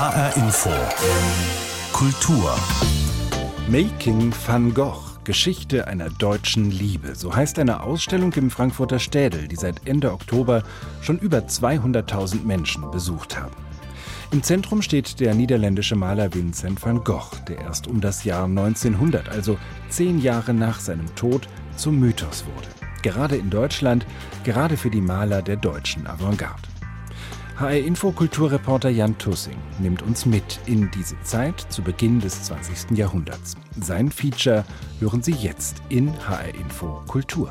HR Info. Kultur. Making Van Gogh. Geschichte einer deutschen Liebe. So heißt eine Ausstellung im Frankfurter Städel, die seit Ende Oktober schon über 200.000 Menschen besucht haben. Im Zentrum steht der niederländische Maler Vincent van Gogh, der erst um das Jahr 1900, also zehn Jahre nach seinem Tod, zum Mythos wurde. Gerade in Deutschland, gerade für die Maler der deutschen Avantgarde. HR Info Kulturreporter Jan Tussing nimmt uns mit in diese Zeit zu Beginn des 20. Jahrhunderts. Sein Feature hören Sie jetzt in HR Info Kultur.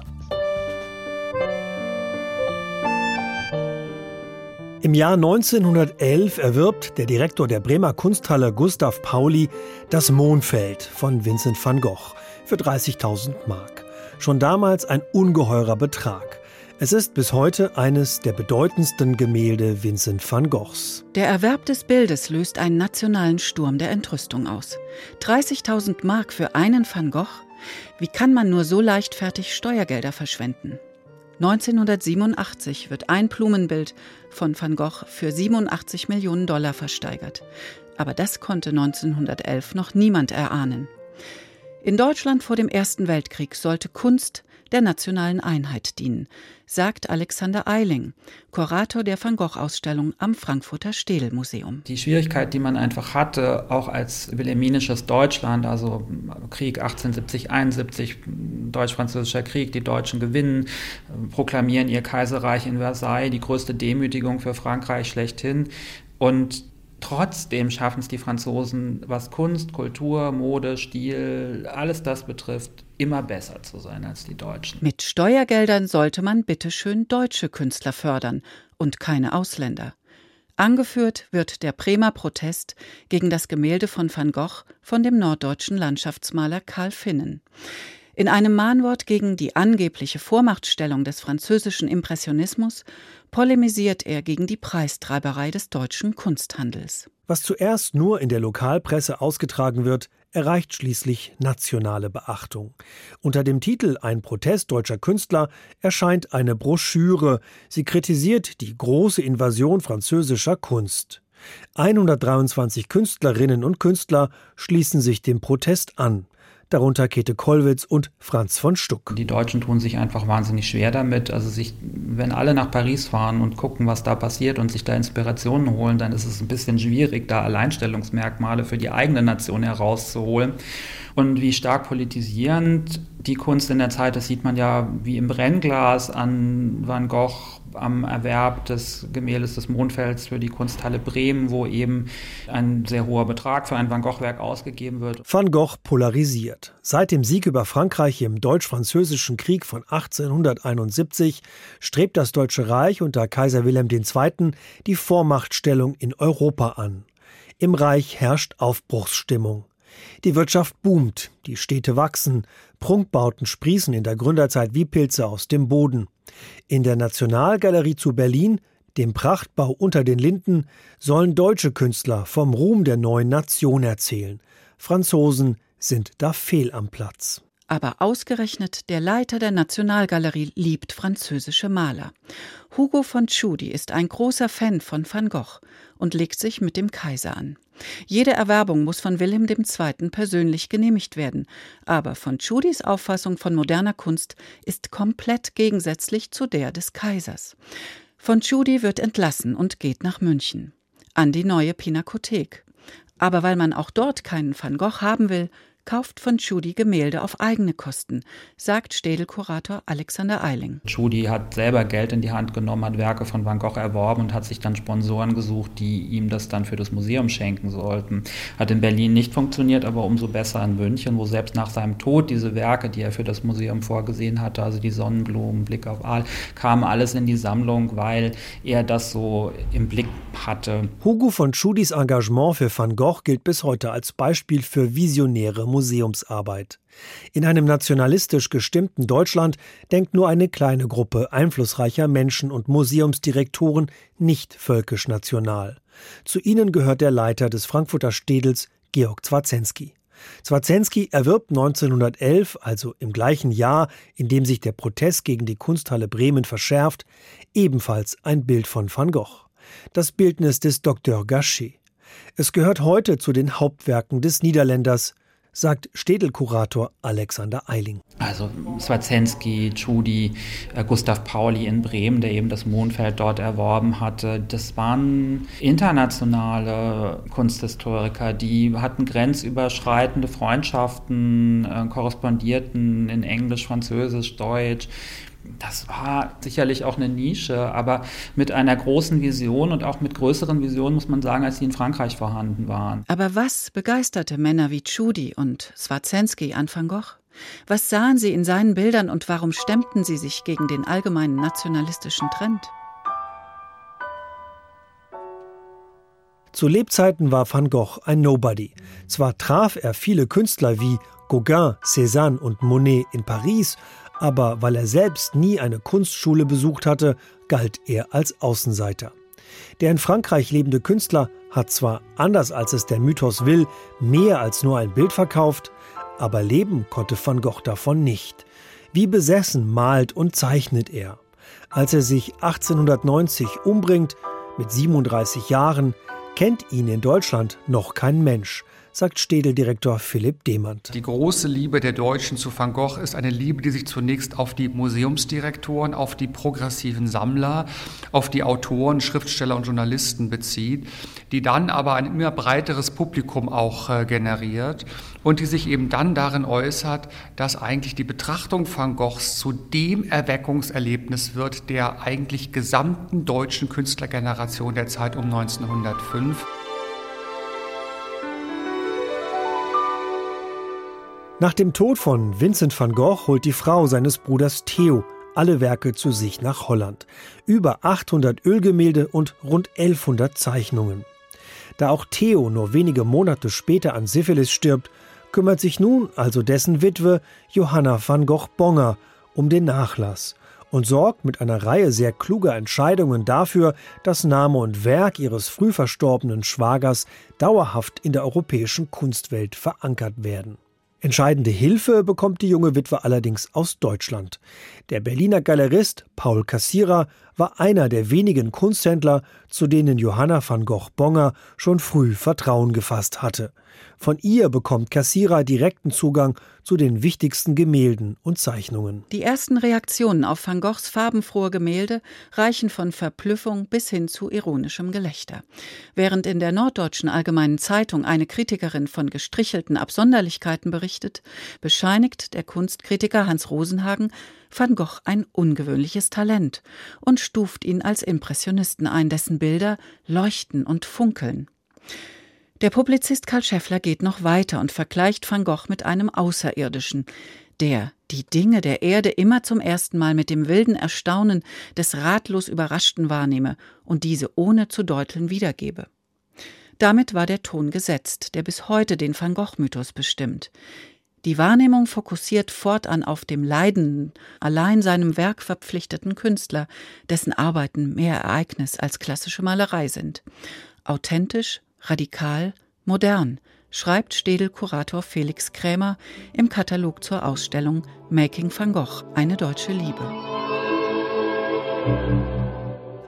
Im Jahr 1911 erwirbt der Direktor der Bremer Kunsthalle Gustav Pauli das Mondfeld von Vincent van Gogh für 30.000 Mark. Schon damals ein ungeheurer Betrag. Es ist bis heute eines der bedeutendsten Gemälde Vincent van Goghs. Der Erwerb des Bildes löst einen nationalen Sturm der Entrüstung aus. 30.000 Mark für einen Van Gogh? Wie kann man nur so leichtfertig Steuergelder verschwenden? 1987 wird ein Blumenbild von Van Gogh für 87 Millionen Dollar versteigert. Aber das konnte 1911 noch niemand erahnen. In Deutschland vor dem Ersten Weltkrieg sollte Kunst der nationalen Einheit dienen, sagt Alexander Eiling, Kurator der Van Gogh-Ausstellung am Frankfurter Städelmuseum. Die Schwierigkeit, die man einfach hatte, auch als wilhelminisches Deutschland, also Krieg 1870, 71, Deutsch-Französischer Krieg, die Deutschen gewinnen, proklamieren ihr Kaiserreich in Versailles, die größte Demütigung für Frankreich schlechthin. Und Trotzdem schaffen es die Franzosen, was Kunst, Kultur, Mode, Stil, alles das betrifft, immer besser zu sein als die Deutschen. Mit Steuergeldern sollte man bitteschön deutsche Künstler fördern und keine Ausländer. Angeführt wird der Bremer Protest gegen das Gemälde von Van Gogh von dem norddeutschen Landschaftsmaler Karl Finnen. In einem Mahnwort gegen die angebliche Vormachtstellung des französischen Impressionismus polemisiert er gegen die Preistreiberei des deutschen Kunsthandels. Was zuerst nur in der Lokalpresse ausgetragen wird, erreicht schließlich nationale Beachtung. Unter dem Titel Ein Protest deutscher Künstler erscheint eine Broschüre. Sie kritisiert die große Invasion französischer Kunst. 123 Künstlerinnen und Künstler schließen sich dem Protest an darunter Käthe Kollwitz und Franz von Stuck. Die Deutschen tun sich einfach wahnsinnig schwer damit. Also sich, wenn alle nach Paris fahren und gucken, was da passiert und sich da Inspirationen holen, dann ist es ein bisschen schwierig, da Alleinstellungsmerkmale für die eigene Nation herauszuholen. Und wie stark politisierend die Kunst in der Zeit, das sieht man ja wie im Brennglas an Van Gogh, am Erwerb des Gemäldes des Mondfelds für die Kunsthalle Bremen, wo eben ein sehr hoher Betrag für ein Van Gogh-Werk ausgegeben wird. Van Gogh polarisiert. Seit dem Sieg über Frankreich im Deutsch-Französischen Krieg von 1871 strebt das Deutsche Reich unter Kaiser Wilhelm II. die Vormachtstellung in Europa an. Im Reich herrscht Aufbruchsstimmung. Die Wirtschaft boomt, die Städte wachsen, Prunkbauten sprießen in der Gründerzeit wie Pilze aus dem Boden. In der Nationalgalerie zu Berlin, dem Prachtbau unter den Linden, sollen deutsche Künstler vom Ruhm der neuen Nation erzählen. Franzosen sind da fehl am Platz. Aber ausgerechnet der Leiter der Nationalgalerie liebt französische Maler. Hugo von Tschudi ist ein großer Fan von Van Gogh und legt sich mit dem Kaiser an. Jede Erwerbung muss von Wilhelm II. persönlich genehmigt werden, aber von Tschudis Auffassung von moderner Kunst ist komplett gegensätzlich zu der des Kaisers. Von Tschudi wird entlassen und geht nach München an die neue Pinakothek. Aber weil man auch dort keinen Van Gogh haben will, kauft von Tschudi Gemälde auf eigene Kosten, sagt Städelkurator Alexander Eiling. Tschudi hat selber Geld in die Hand genommen, hat Werke von Van Gogh erworben und hat sich dann Sponsoren gesucht, die ihm das dann für das Museum schenken sollten. Hat in Berlin nicht funktioniert, aber umso besser in München, wo selbst nach seinem Tod diese Werke, die er für das Museum vorgesehen hatte, also die Sonnenblumen, Blick auf Aal, kamen alles in die Sammlung, weil er das so im Blick hatte. Hugo von Tschudis Engagement für Van Gogh gilt bis heute als Beispiel für visionäre Musik. Museumsarbeit. In einem nationalistisch gestimmten Deutschland denkt nur eine kleine Gruppe einflussreicher Menschen und Museumsdirektoren nicht völkisch national. Zu ihnen gehört der Leiter des Frankfurter Städels, Georg Zwarzensky. Zwarzensky erwirbt 1911, also im gleichen Jahr, in dem sich der Protest gegen die Kunsthalle Bremen verschärft, ebenfalls ein Bild von Van Gogh. Das Bildnis des Dr. Gachet. Es gehört heute zu den Hauptwerken des Niederländers, sagt Städelkurator Alexander Eiling. Also Swazensky, Tschudi, äh, Gustav Pauli in Bremen, der eben das Mondfeld dort erworben hatte, das waren internationale Kunsthistoriker, die hatten grenzüberschreitende Freundschaften, äh, korrespondierten in Englisch, Französisch, Deutsch das war sicherlich auch eine Nische, aber mit einer großen Vision und auch mit größeren Visionen, muss man sagen, als sie in Frankreich vorhanden waren. Aber was begeisterte Männer wie Tschudi und Swazensky an Van Gogh? Was sahen sie in seinen Bildern und warum stemmten sie sich gegen den allgemeinen nationalistischen Trend? Zu Lebzeiten war Van Gogh ein Nobody. Zwar traf er viele Künstler wie Gauguin, Cézanne und Monet in Paris, aber weil er selbst nie eine Kunstschule besucht hatte, galt er als Außenseiter. Der in Frankreich lebende Künstler hat zwar, anders als es der Mythos will, mehr als nur ein Bild verkauft, aber leben konnte van Gogh davon nicht. Wie besessen malt und zeichnet er. Als er sich 1890 umbringt, mit 37 Jahren, kennt ihn in Deutschland noch kein Mensch sagt Städel-Direktor Philipp Demand. Die große Liebe der Deutschen zu Van Gogh ist eine Liebe, die sich zunächst auf die Museumsdirektoren, auf die progressiven Sammler, auf die Autoren, Schriftsteller und Journalisten bezieht, die dann aber ein immer breiteres Publikum auch äh, generiert und die sich eben dann darin äußert, dass eigentlich die Betrachtung Van Goghs zu dem Erweckungserlebnis wird der eigentlich gesamten deutschen Künstlergeneration der Zeit um 1905. Nach dem Tod von Vincent van Gogh holt die Frau seines Bruders Theo alle Werke zu sich nach Holland. Über 800 Ölgemälde und rund 1100 Zeichnungen. Da auch Theo nur wenige Monate später an Syphilis stirbt, kümmert sich nun also dessen Witwe Johanna van Gogh Bonger um den Nachlass und sorgt mit einer Reihe sehr kluger Entscheidungen dafür, dass Name und Werk ihres früh verstorbenen Schwagers dauerhaft in der europäischen Kunstwelt verankert werden. Entscheidende Hilfe bekommt die junge Witwe allerdings aus Deutschland. Der Berliner Galerist Paul Kassierer war einer der wenigen Kunsthändler, zu denen Johanna van Gogh Bonger schon früh Vertrauen gefasst hatte. Von ihr bekommt Kassierer direkten Zugang zu den wichtigsten Gemälden und Zeichnungen. Die ersten Reaktionen auf Van Goghs farbenfrohe Gemälde reichen von Verblüffung bis hin zu ironischem Gelächter. Während in der Norddeutschen Allgemeinen Zeitung eine Kritikerin von gestrichelten Absonderlichkeiten berichtet, bescheinigt der Kunstkritiker Hans Rosenhagen Van Gogh ein ungewöhnliches Talent und stuft ihn als Impressionisten ein, dessen Bilder leuchten und funkeln. Der Publizist Karl Scheffler geht noch weiter und vergleicht Van Gogh mit einem Außerirdischen, der die Dinge der Erde immer zum ersten Mal mit dem wilden Erstaunen des ratlos Überraschten wahrnehme und diese ohne zu deuteln wiedergebe. Damit war der Ton gesetzt, der bis heute den Van Gogh-Mythos bestimmt. Die Wahrnehmung fokussiert fortan auf dem leidenden, allein seinem Werk verpflichteten Künstler, dessen Arbeiten mehr Ereignis als klassische Malerei sind. Authentisch, radikal, modern, schreibt Städel-Kurator Felix Krämer im Katalog zur Ausstellung Making van Gogh, eine deutsche Liebe.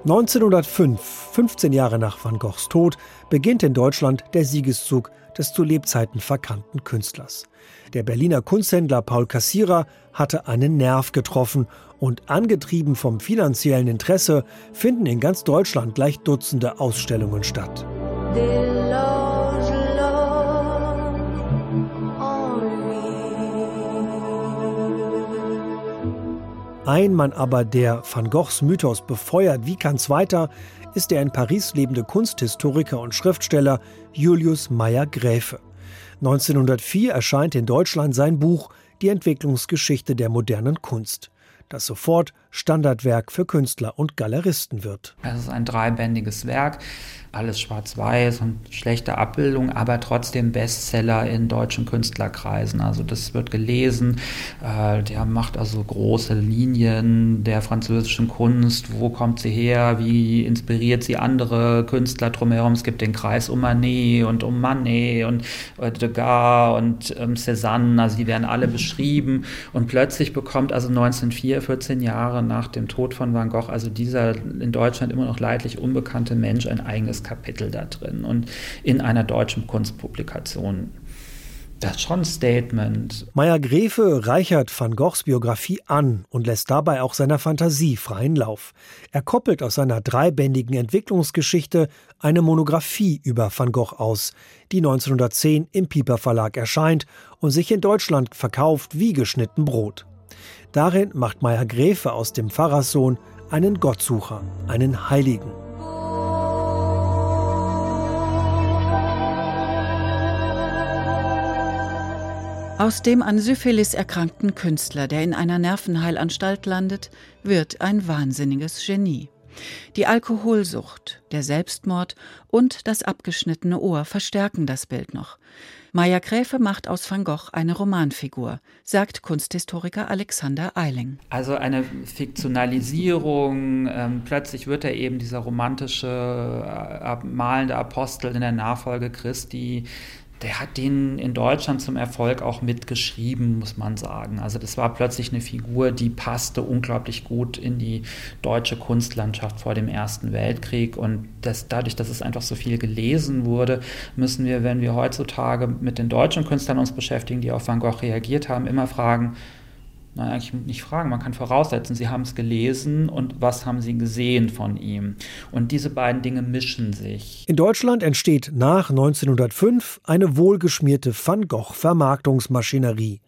1905, 15 Jahre nach Van Goghs Tod, beginnt in Deutschland der Siegeszug des zu Lebzeiten verkannten Künstlers. Der Berliner Kunsthändler Paul Kassierer hatte einen Nerv getroffen und angetrieben vom finanziellen Interesse finden in ganz Deutschland gleich Dutzende Ausstellungen statt. Ein Mann aber, der Van Goghs Mythos befeuert, wie kann's weiter, ist der in Paris lebende Kunsthistoriker und Schriftsteller Julius Meyer-Gräfe. 1904 erscheint in Deutschland sein Buch Die Entwicklungsgeschichte der modernen Kunst das sofort Standardwerk für Künstler und Galeristen wird. Es ist ein dreibändiges Werk, alles schwarz-weiß und schlechte Abbildung, aber trotzdem Bestseller in deutschen Künstlerkreisen. Also das wird gelesen. Äh, der macht also große Linien der französischen Kunst. Wo kommt sie her? Wie inspiriert sie andere Künstler drumherum? Es gibt den Kreis um Manet und um Manet und Degas und ähm, Cézanne. Also die werden alle beschrieben. Und plötzlich bekommt also 1904 oder 14 Jahre nach dem Tod von Van Gogh, also dieser in Deutschland immer noch leidlich unbekannte Mensch, ein eigenes Kapitel da drin und in einer deutschen Kunstpublikation. Das ist schon ein Statement. Meyer Grefe reichert Van Goghs Biografie an und lässt dabei auch seiner Fantasie freien Lauf. Er koppelt aus seiner dreibändigen Entwicklungsgeschichte eine Monographie über Van Gogh aus, die 1910 im Piper Verlag erscheint und sich in Deutschland verkauft wie geschnitten Brot. Darin macht Meyer Grefe aus dem Pfarrerssohn einen Gottsucher, einen Heiligen. Aus dem an Syphilis erkrankten Künstler, der in einer Nervenheilanstalt landet, wird ein wahnsinniges Genie. Die Alkoholsucht, der Selbstmord und das abgeschnittene Ohr verstärken das Bild noch. Maya Gräfe macht aus Van Gogh eine Romanfigur, sagt Kunsthistoriker Alexander Eiling. Also eine Fiktionalisierung, ähm, plötzlich wird er eben dieser romantische, äh, malende Apostel in der Nachfolge Christi, der hat den in Deutschland zum Erfolg auch mitgeschrieben, muss man sagen. Also das war plötzlich eine Figur, die passte unglaublich gut in die deutsche Kunstlandschaft vor dem Ersten Weltkrieg. Und das, dadurch, dass es einfach so viel gelesen wurde, müssen wir, wenn wir heutzutage mit den deutschen Künstlern uns beschäftigen, die auf Van Gogh reagiert haben, immer fragen, Nein, eigentlich nicht fragen, man kann voraussetzen, Sie haben es gelesen und was haben Sie gesehen von ihm. Und diese beiden Dinge mischen sich. In Deutschland entsteht nach 1905 eine wohlgeschmierte Van Gogh-Vermarktungsmaschinerie.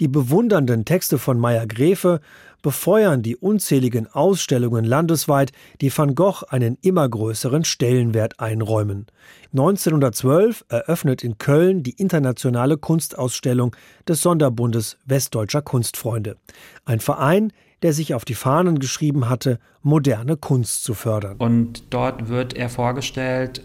Die bewundernden Texte von Meyer Gräfe befeuern die unzähligen Ausstellungen landesweit, die Van Gogh einen immer größeren Stellenwert einräumen. 1912 eröffnet in Köln die internationale Kunstausstellung des Sonderbundes Westdeutscher Kunstfreunde. Ein Verein, der sich auf die Fahnen geschrieben hatte, moderne Kunst zu fördern. Und dort wird er vorgestellt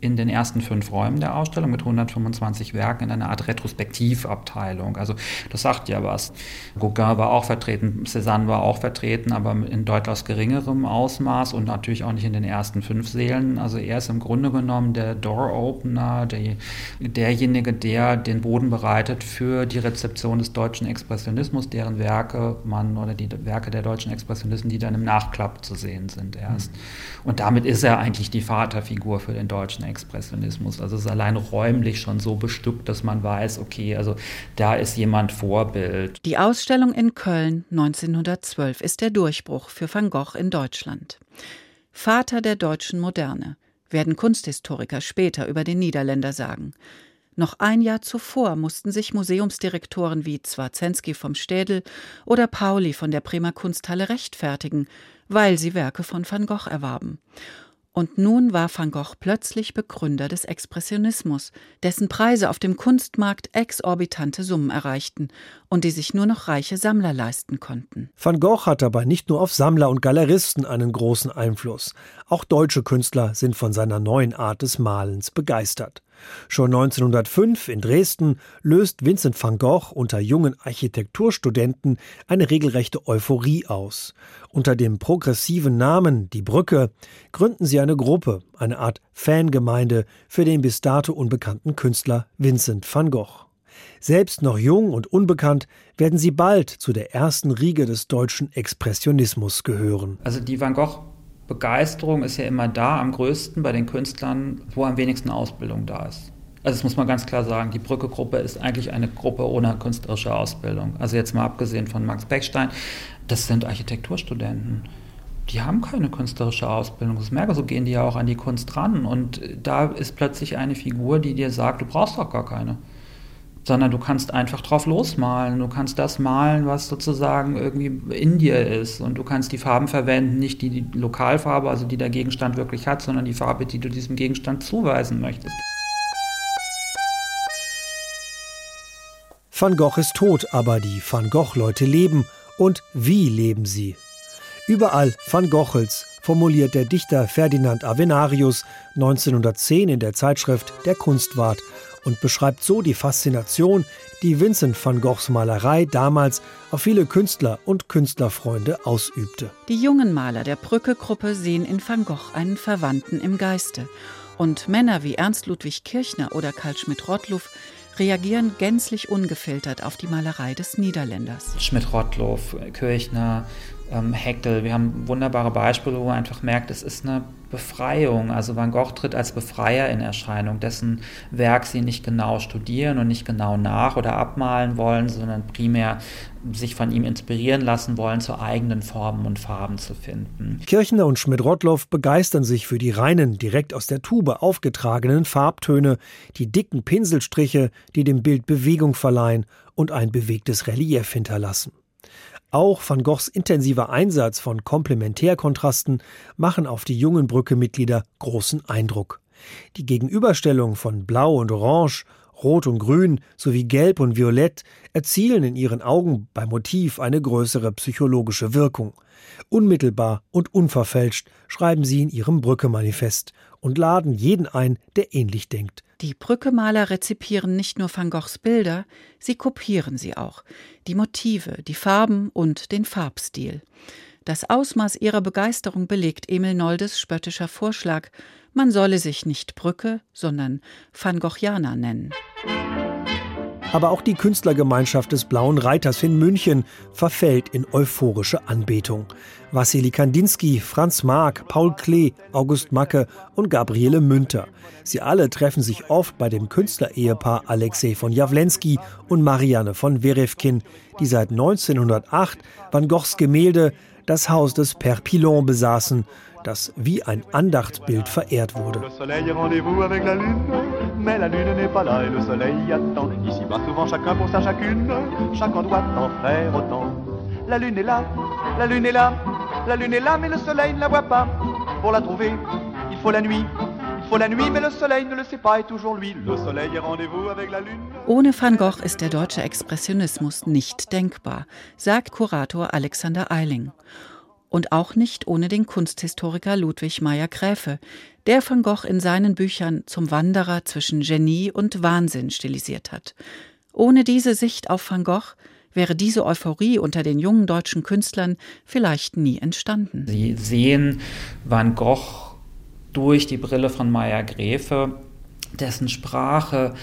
in den ersten fünf Räumen der Ausstellung mit 125 Werken in einer Art Retrospektivabteilung. Also das sagt ja was. Gauguin war auch vertreten, Cézanne war auch vertreten, aber in deutlich geringerem Ausmaß und natürlich auch nicht in den ersten fünf Sälen. Also er ist im Grunde genommen der Door-Opener, der, derjenige, der den Boden bereitet für die Rezeption des deutschen Expressionismus, deren Werke man oder die Werke der deutschen Expressionisten, die dann im Nachklapp zu sehen sind erst. Mhm. Und damit ist er eigentlich die Vaterfigur für den deutschen Expressionismus. Also es ist allein räumlich schon so bestückt, dass man weiß, okay, also da ist jemand Vorbild. Die Ausstellung in Köln 1912 ist der Durchbruch für Van Gogh in Deutschland. Vater der deutschen Moderne, werden Kunsthistoriker später über den Niederländer sagen. Noch ein Jahr zuvor mussten sich Museumsdirektoren wie Zwarzensky vom Städel oder Pauli von der Bremer Kunsthalle rechtfertigen, weil sie Werke von Van Gogh erwarben. Und nun war Van Gogh plötzlich Begründer des Expressionismus, dessen Preise auf dem Kunstmarkt exorbitante Summen erreichten und die sich nur noch reiche Sammler leisten konnten. Van Gogh hat dabei nicht nur auf Sammler und Galeristen einen großen Einfluss. Auch deutsche Künstler sind von seiner neuen Art des Malens begeistert. Schon 1905 in Dresden löst Vincent van Gogh unter jungen Architekturstudenten eine regelrechte Euphorie aus. Unter dem progressiven Namen Die Brücke gründen sie eine Gruppe, eine Art Fangemeinde für den bis dato unbekannten Künstler Vincent van Gogh. Selbst noch jung und unbekannt werden sie bald zu der ersten Riege des deutschen Expressionismus gehören. Also die Van Gogh Begeisterung ist ja immer da am größten bei den Künstlern, wo am wenigsten Ausbildung da ist. Also das muss man ganz klar sagen, die Brücke-Gruppe ist eigentlich eine Gruppe ohne künstlerische Ausbildung. Also jetzt mal abgesehen von Max Beckstein, das sind Architekturstudenten. Die haben keine künstlerische Ausbildung. Das merke, so gehen die ja auch an die Kunst ran. Und da ist plötzlich eine Figur, die dir sagt, du brauchst doch gar keine sondern du kannst einfach drauf losmalen. Du kannst das malen, was sozusagen irgendwie in dir ist. Und du kannst die Farben verwenden, nicht die, die Lokalfarbe, also die der Gegenstand wirklich hat, sondern die Farbe, die du diesem Gegenstand zuweisen möchtest. Van Gogh ist tot, aber die Van Gogh-Leute leben. Und wie leben sie? Überall Van Goghels, formuliert der Dichter Ferdinand Avenarius 1910 in der Zeitschrift Der Kunstwart und beschreibt so die Faszination, die Vincent van Goghs Malerei damals auf viele Künstler und Künstlerfreunde ausübte. Die jungen Maler der Brücke-Gruppe sehen in Van Gogh einen Verwandten im Geiste. Und Männer wie Ernst Ludwig Kirchner oder Karl Schmidt-Rottluff reagieren gänzlich ungefiltert auf die Malerei des Niederländers. Schmidt-Rottloff, Kirchner, ähm, Heckel, wir haben wunderbare Beispiele, wo man einfach merkt, es ist eine Befreiung. Also Van Gogh tritt als Befreier in Erscheinung, dessen Werk sie nicht genau studieren und nicht genau nach- oder abmalen wollen, sondern primär sich von ihm inspirieren lassen wollen, zu eigenen Formen und Farben zu finden. Kirchner und Schmidt-Rottloff begeistern sich für die reinen, direkt aus der Tube aufgetragenen Farbtöne, die dicken Pinselstriche, die dem Bild Bewegung verleihen und ein bewegtes Relief hinterlassen. Auch van Goghs intensiver Einsatz von Komplementärkontrasten machen auf die jungen Brücke-Mitglieder großen Eindruck. Die Gegenüberstellung von Blau und Orange, Rot und Grün sowie Gelb und Violett erzielen in ihren Augen beim Motiv eine größere psychologische Wirkung. Unmittelbar und unverfälscht schreiben sie in ihrem Brücke-Manifest und laden jeden ein, der ähnlich denkt. Die Brückemaler rezipieren nicht nur Van Goghs Bilder, sie kopieren sie auch. Die Motive, die Farben und den Farbstil. Das Ausmaß ihrer Begeisterung belegt Emil Noldes spöttischer Vorschlag, man solle sich nicht Brücke, sondern Van Goghianer nennen. Aber auch die Künstlergemeinschaft des Blauen Reiters in München verfällt in euphorische Anbetung. Wassili Kandinsky, Franz Mark, Paul Klee, August Macke und Gabriele Münter. Sie alle treffen sich oft bei dem Künstlerehepaar Alexei von Jawlensky und Marianne von Werefkin, die seit 1908 Van Goghs Gemälde Das Haus des Père Pilon besaßen das wie ein Andachtsbild verehrt wurde. La lune est là, la lune est là, la lune est là, mais le soleil ne la voit pas. Pour la trouver, il faut la nuit. Ohne Van Gogh ist der deutsche Expressionismus nicht denkbar, sagt Kurator Alexander Eiling und auch nicht ohne den Kunsthistoriker Ludwig Meyer-Gräfe, der van Gogh in seinen Büchern zum Wanderer zwischen Genie und Wahnsinn stilisiert hat. Ohne diese Sicht auf van Gogh wäre diese Euphorie unter den jungen deutschen Künstlern vielleicht nie entstanden. Sie sehen Van Gogh durch die Brille von Meyer-Gräfe, dessen Sprache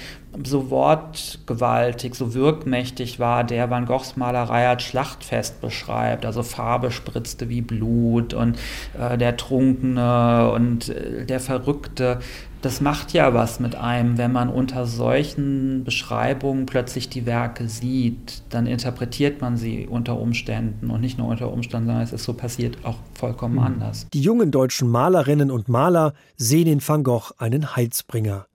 so wortgewaltig, so wirkmächtig war, der Van Goghs Malerei als Schlachtfest beschreibt. Also Farbe spritzte wie Blut und äh, der Trunkene und äh, der Verrückte. Das macht ja was mit einem, wenn man unter solchen Beschreibungen plötzlich die Werke sieht. Dann interpretiert man sie unter Umständen und nicht nur unter Umständen, sondern es ist so passiert auch vollkommen mhm. anders. Die jungen deutschen Malerinnen und Maler sehen in Van Gogh einen Heilsbringer.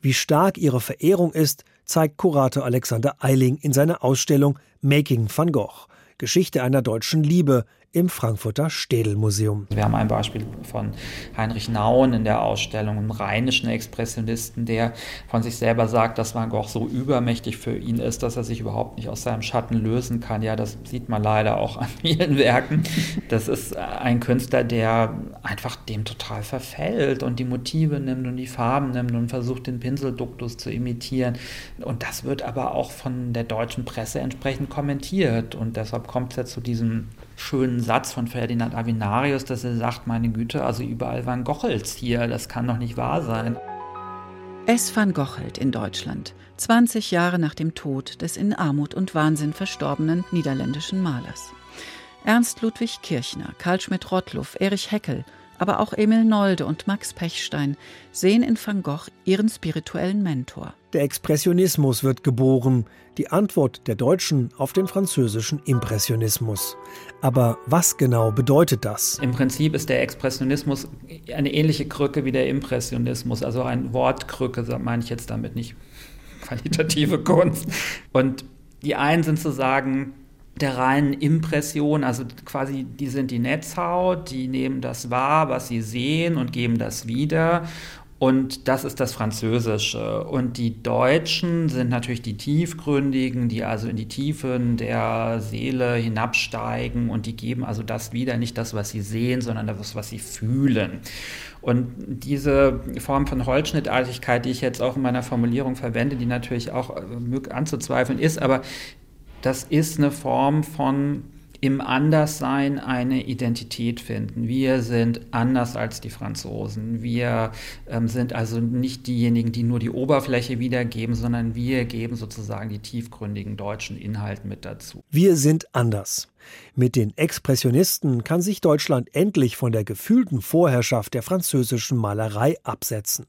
Wie stark ihre Verehrung ist, zeigt Kurator Alexander Eiling in seiner Ausstellung Making van Gogh. Geschichte einer deutschen Liebe, im Frankfurter Städelmuseum. Wir haben ein Beispiel von Heinrich Nauen in der Ausstellung, einem rheinischen Expressionisten, der von sich selber sagt, dass Van Gogh so übermächtig für ihn ist, dass er sich überhaupt nicht aus seinem Schatten lösen kann. Ja, das sieht man leider auch an vielen Werken. Das ist ein Künstler, der einfach dem total verfällt und die Motive nimmt und die Farben nimmt und versucht, den Pinselduktus zu imitieren. Und das wird aber auch von der deutschen Presse entsprechend kommentiert. Und deshalb kommt es ja zu diesem schönen Satz von Ferdinand Avinarius, dass er sagt, meine Güte, also überall waren Gochels hier, das kann doch nicht wahr sein. Es van Gochelt in Deutschland, 20 Jahre nach dem Tod des in Armut und Wahnsinn verstorbenen niederländischen Malers. Ernst Ludwig Kirchner, Karl Schmidt-Rottluff, Erich Heckel aber auch Emil Nolde und Max Pechstein sehen in Van Gogh ihren spirituellen Mentor. Der Expressionismus wird geboren, die Antwort der Deutschen auf den französischen Impressionismus. Aber was genau bedeutet das? Im Prinzip ist der Expressionismus eine ähnliche Krücke wie der Impressionismus, also ein Wortkrücke, meine ich jetzt damit nicht qualitative Kunst. Und die einen sind zu sagen, der reinen Impression, also quasi, die sind die Netzhaut, die nehmen das wahr, was sie sehen und geben das wieder. Und das ist das Französische. Und die Deutschen sind natürlich die Tiefgründigen, die also in die Tiefen der Seele hinabsteigen und die geben also das wieder, nicht das, was sie sehen, sondern das, was sie fühlen. Und diese Form von Holzschnittartigkeit, die ich jetzt auch in meiner Formulierung verwende, die natürlich auch äh, anzuzweifeln ist, aber das ist eine Form von im Anderssein eine Identität finden. Wir sind anders als die Franzosen. Wir ähm, sind also nicht diejenigen, die nur die Oberfläche wiedergeben, sondern wir geben sozusagen die tiefgründigen deutschen Inhalte mit dazu. Wir sind anders. Mit den Expressionisten kann sich Deutschland endlich von der gefühlten Vorherrschaft der französischen Malerei absetzen.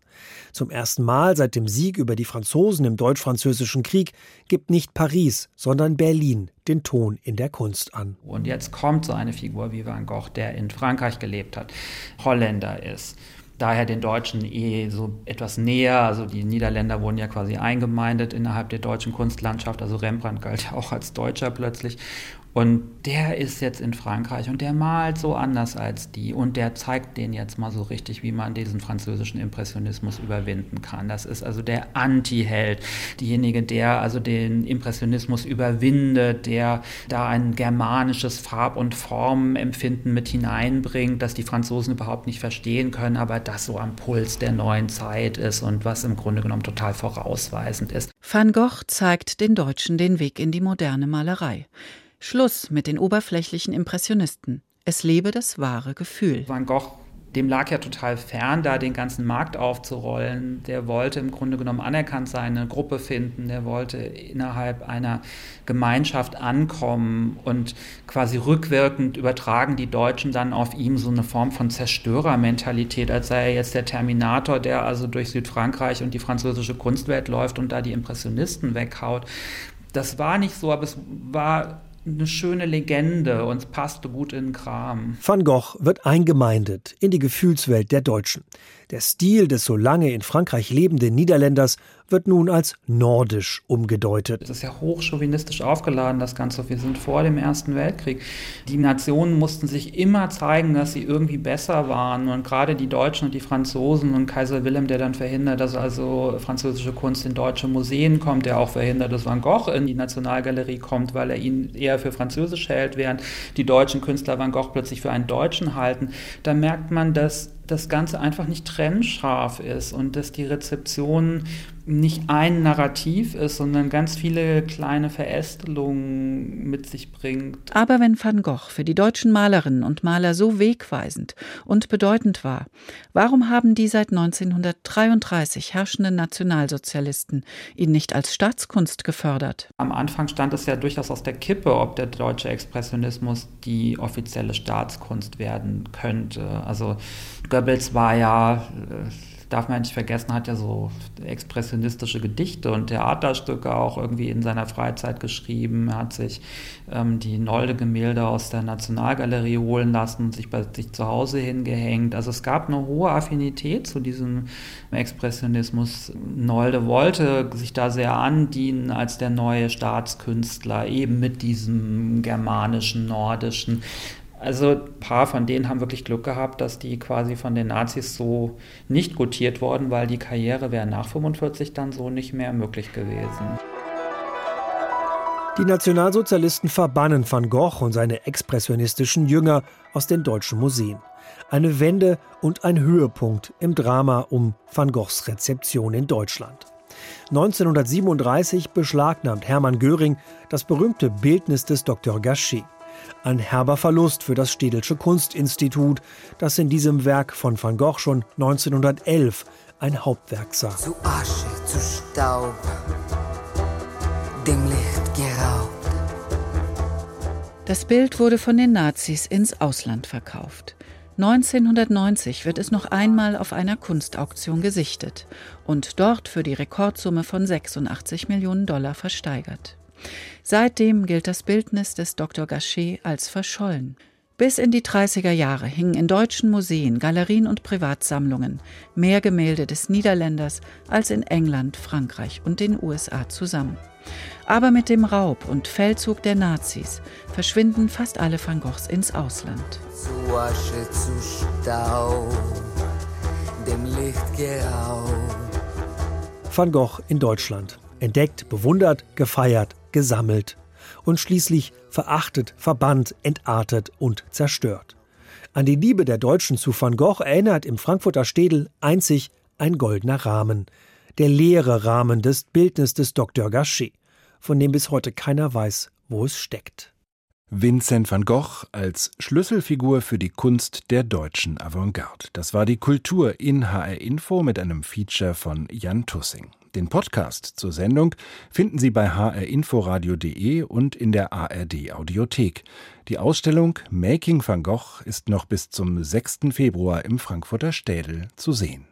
Zum ersten Mal seit dem Sieg über die Franzosen im Deutsch-Französischen Krieg gibt nicht Paris, sondern Berlin den Ton in der Kunst an. Und jetzt kommt so eine Figur wie Van Gogh, der in Frankreich gelebt hat, Holländer ist daher den Deutschen eh so etwas näher. Also die Niederländer wurden ja quasi eingemeindet innerhalb der deutschen Kunstlandschaft. Also Rembrandt galt ja auch als Deutscher plötzlich. Und der ist jetzt in Frankreich und der malt so anders als die und der zeigt denen jetzt mal so richtig, wie man diesen französischen Impressionismus überwinden kann. Das ist also der Anti-Held, diejenige, der also den Impressionismus überwindet, der da ein germanisches Farb- und Formempfinden mit hineinbringt, das die Franzosen überhaupt nicht verstehen können, aber das so am Puls der neuen Zeit ist und was im Grunde genommen total vorausweisend ist. Van Gogh zeigt den Deutschen den Weg in die moderne Malerei. Schluss mit den oberflächlichen Impressionisten. Es lebe das wahre Gefühl. Van Gogh dem lag ja total fern, da den ganzen Markt aufzurollen. Der wollte im Grunde genommen anerkannt sein, eine Gruppe finden. Der wollte innerhalb einer Gemeinschaft ankommen und quasi rückwirkend übertragen die Deutschen dann auf ihm so eine Form von Zerstörermentalität, als sei er jetzt der Terminator, der also durch Südfrankreich und die französische Kunstwelt läuft und da die Impressionisten weghaut. Das war nicht so, aber es war eine schöne Legende und passte gut in den Kram. Van Gogh wird eingemeindet in die Gefühlswelt der Deutschen. Der Stil des so lange in Frankreich lebenden Niederländers wird nun als nordisch umgedeutet. Es ist ja hochchauvinistisch aufgeladen, das Ganze. Wir sind vor dem Ersten Weltkrieg. Die Nationen mussten sich immer zeigen, dass sie irgendwie besser waren. Und gerade die Deutschen und die Franzosen und Kaiser Wilhelm, der dann verhindert, dass also französische Kunst in deutsche Museen kommt, der auch verhindert, dass Van Gogh in die Nationalgalerie kommt, weil er ihn eher für französisch hält, während die deutschen Künstler Van Gogh plötzlich für einen Deutschen halten. Da merkt man, dass das Ganze einfach nicht trennscharf ist und dass die Rezeption nicht ein Narrativ ist, sondern ganz viele kleine Verästelungen mit sich bringt. Aber wenn Van Gogh für die deutschen Malerinnen und Maler so wegweisend und bedeutend war, warum haben die seit 1933 herrschenden Nationalsozialisten ihn nicht als Staatskunst gefördert? Am Anfang stand es ja durchaus aus der Kippe, ob der deutsche Expressionismus die offizielle Staatskunst werden könnte. Also Goebbels war ja äh, darf man nicht vergessen, hat ja so expressionistische Gedichte und Theaterstücke auch irgendwie in seiner Freizeit geschrieben. Er hat sich ähm, die Nolde-Gemälde aus der Nationalgalerie holen lassen und sich bei sich zu Hause hingehängt. Also es gab eine hohe Affinität zu diesem Expressionismus. Nolde wollte sich da sehr andienen als der neue Staatskünstler, eben mit diesem germanischen, nordischen. Also ein paar von denen haben wirklich Glück gehabt, dass die quasi von den Nazis so nicht gutiert wurden, weil die Karriere wäre nach 45 dann so nicht mehr möglich gewesen. Die Nationalsozialisten verbannen Van Gogh und seine expressionistischen Jünger aus den deutschen Museen. Eine Wende und ein Höhepunkt im Drama um Van Goghs Rezeption in Deutschland. 1937 beschlagnahmt Hermann Göring das berühmte Bildnis des Dr. Gachet. Ein herber Verlust für das Städelsche Kunstinstitut, das in diesem Werk von Van Gogh schon 1911 ein Hauptwerk sah. Zu Asche, zu Staub, dem Licht geraubt. Das Bild wurde von den Nazis ins Ausland verkauft. 1990 wird es noch einmal auf einer Kunstauktion gesichtet und dort für die Rekordsumme von 86 Millionen Dollar versteigert. Seitdem gilt das Bildnis des Dr. Gachet als verschollen. Bis in die 30er Jahre hingen in deutschen Museen, Galerien und Privatsammlungen mehr Gemälde des Niederländers als in England, Frankreich und den USA zusammen. Aber mit dem Raub und Feldzug der Nazis verschwinden fast alle Van Goghs ins Ausland. Zu Asche, zu Staub, dem Licht geraubt. Van Gogh in Deutschland. Entdeckt, bewundert, gefeiert, gesammelt und schließlich verachtet, verbannt, entartet und zerstört. An die Liebe der Deutschen zu Van Gogh erinnert im Frankfurter Städel einzig ein goldener Rahmen, der leere Rahmen des Bildnisses des Dr. Gachet, von dem bis heute keiner weiß, wo es steckt. Vincent van Gogh als Schlüsselfigur für die Kunst der deutschen Avantgarde. Das war die Kultur in HR Info mit einem Feature von Jan Tussing. Den Podcast zur Sendung finden Sie bei hrinforadio.de und in der ARD Audiothek. Die Ausstellung Making van Gogh ist noch bis zum 6. Februar im Frankfurter Städel zu sehen.